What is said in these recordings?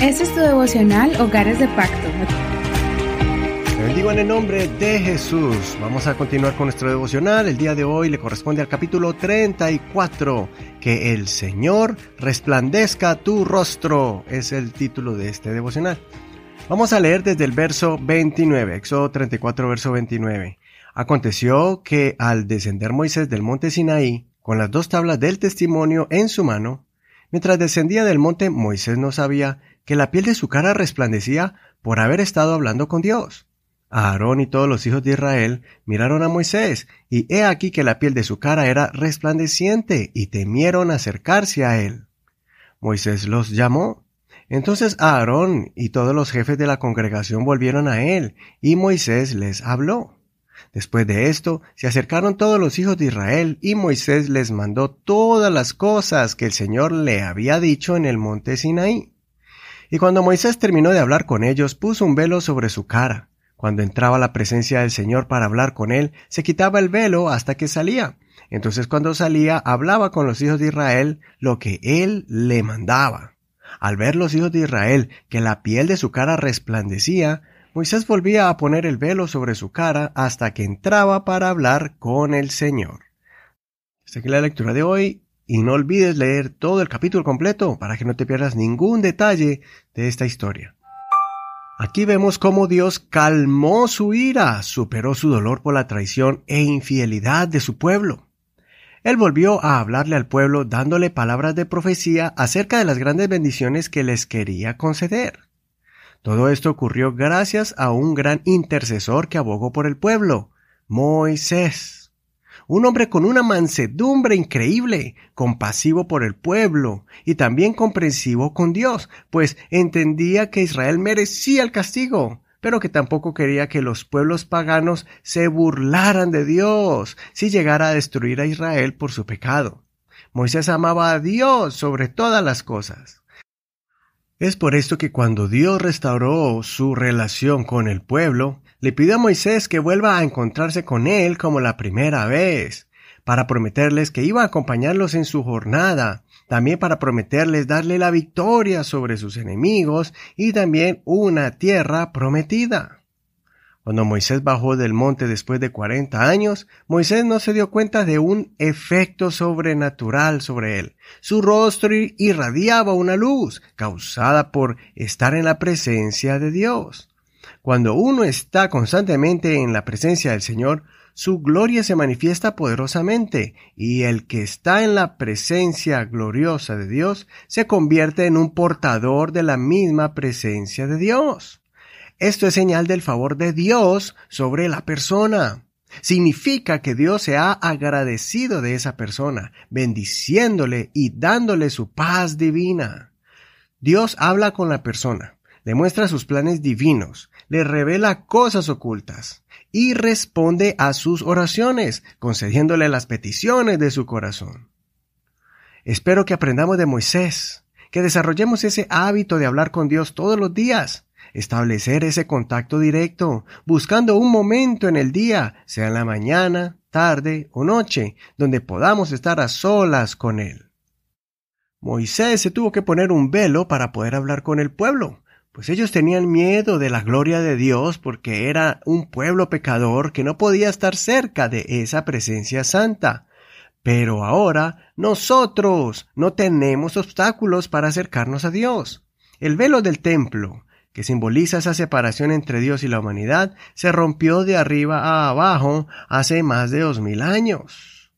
Este es tu devocional Hogares de Pacto. Te bendigo en el nombre de Jesús. Vamos a continuar con nuestro devocional. El día de hoy le corresponde al capítulo 34. Que el Señor resplandezca tu rostro. Es el título de este devocional. Vamos a leer desde el verso 29, Éxodo 34, verso 29. Aconteció que al descender Moisés del monte Sinaí, con las dos tablas del testimonio en su mano, mientras descendía del monte Moisés no sabía que la piel de su cara resplandecía por haber estado hablando con Dios. Aarón y todos los hijos de Israel miraron a Moisés, y he aquí que la piel de su cara era resplandeciente, y temieron acercarse a él. Moisés los llamó. Entonces Aarón y todos los jefes de la congregación volvieron a él, y Moisés les habló. Después de esto, se acercaron todos los hijos de Israel, y Moisés les mandó todas las cosas que el Señor le había dicho en el monte Sinaí. Y cuando Moisés terminó de hablar con ellos, puso un velo sobre su cara. Cuando entraba a la presencia del Señor para hablar con él, se quitaba el velo hasta que salía. Entonces cuando salía, hablaba con los hijos de Israel lo que él le mandaba. Al ver los hijos de Israel que la piel de su cara resplandecía, Moisés volvía a poner el velo sobre su cara hasta que entraba para hablar con el Señor. Hasta aquí la lectura de hoy y no olvides leer todo el capítulo completo para que no te pierdas ningún detalle de esta historia. Aquí vemos cómo Dios calmó su ira, superó su dolor por la traición e infidelidad de su pueblo. Él volvió a hablarle al pueblo dándole palabras de profecía acerca de las grandes bendiciones que les quería conceder. Todo esto ocurrió gracias a un gran intercesor que abogó por el pueblo, Moisés un hombre con una mansedumbre increíble, compasivo por el pueblo y también comprensivo con Dios, pues entendía que Israel merecía el castigo, pero que tampoco quería que los pueblos paganos se burlaran de Dios si llegara a destruir a Israel por su pecado. Moisés amaba a Dios sobre todas las cosas. Es por esto que cuando Dios restauró su relación con el pueblo, le pidió a Moisés que vuelva a encontrarse con él como la primera vez, para prometerles que iba a acompañarlos en su jornada, también para prometerles darle la victoria sobre sus enemigos y también una tierra prometida. Cuando Moisés bajó del monte después de cuarenta años, Moisés no se dio cuenta de un efecto sobrenatural sobre él. Su rostro irradiaba una luz causada por estar en la presencia de Dios. Cuando uno está constantemente en la presencia del Señor, su gloria se manifiesta poderosamente, y el que está en la presencia gloriosa de Dios se convierte en un portador de la misma presencia de Dios. Esto es señal del favor de Dios sobre la persona. Significa que Dios se ha agradecido de esa persona, bendiciéndole y dándole su paz divina. Dios habla con la persona, le muestra sus planes divinos, le revela cosas ocultas y responde a sus oraciones, concediéndole las peticiones de su corazón. Espero que aprendamos de Moisés, que desarrollemos ese hábito de hablar con Dios todos los días, establecer ese contacto directo, buscando un momento en el día, sea en la mañana, tarde o noche, donde podamos estar a solas con Él. Moisés se tuvo que poner un velo para poder hablar con el pueblo, pues ellos tenían miedo de la gloria de Dios porque era un pueblo pecador que no podía estar cerca de esa presencia santa. Pero ahora nosotros no tenemos obstáculos para acercarnos a Dios. El velo del templo, que simboliza esa separación entre Dios y la humanidad, se rompió de arriba a abajo hace más de dos mil años.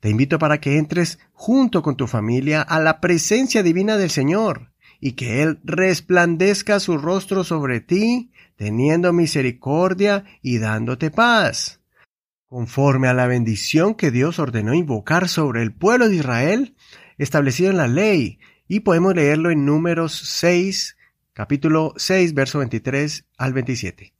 Te invito para que entres junto con tu familia a la presencia divina del Señor y que Él resplandezca su rostro sobre ti, teniendo misericordia y dándote paz. Conforme a la bendición que Dios ordenó invocar sobre el pueblo de Israel, establecido en la ley, y podemos leerlo en Números 6, capítulo 6, verso 23 al 27.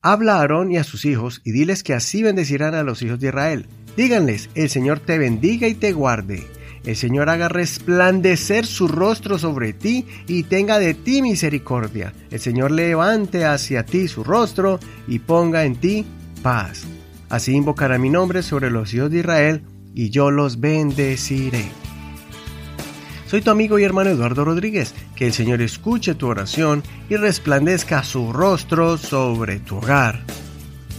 Habla a Aarón y a sus hijos y diles que así bendecirán a los hijos de Israel. Díganles, el Señor te bendiga y te guarde el Señor haga resplandecer su rostro sobre ti y tenga de ti misericordia. El Señor levante hacia ti su rostro y ponga en ti paz. Así invocará mi nombre sobre los hijos de Israel y yo los bendeciré. Soy tu amigo y hermano Eduardo Rodríguez. Que el Señor escuche tu oración y resplandezca su rostro sobre tu hogar.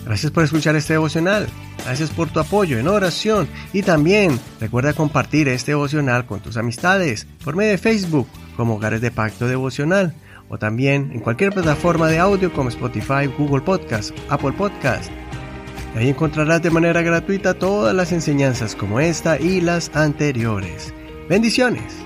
Gracias por escuchar este devocional. Gracias por tu apoyo en oración y también recuerda compartir este devocional con tus amistades por medio de Facebook como Hogares de Pacto Devocional o también en cualquier plataforma de audio como Spotify, Google Podcast, Apple Podcast. Ahí encontrarás de manera gratuita todas las enseñanzas como esta y las anteriores. Bendiciones.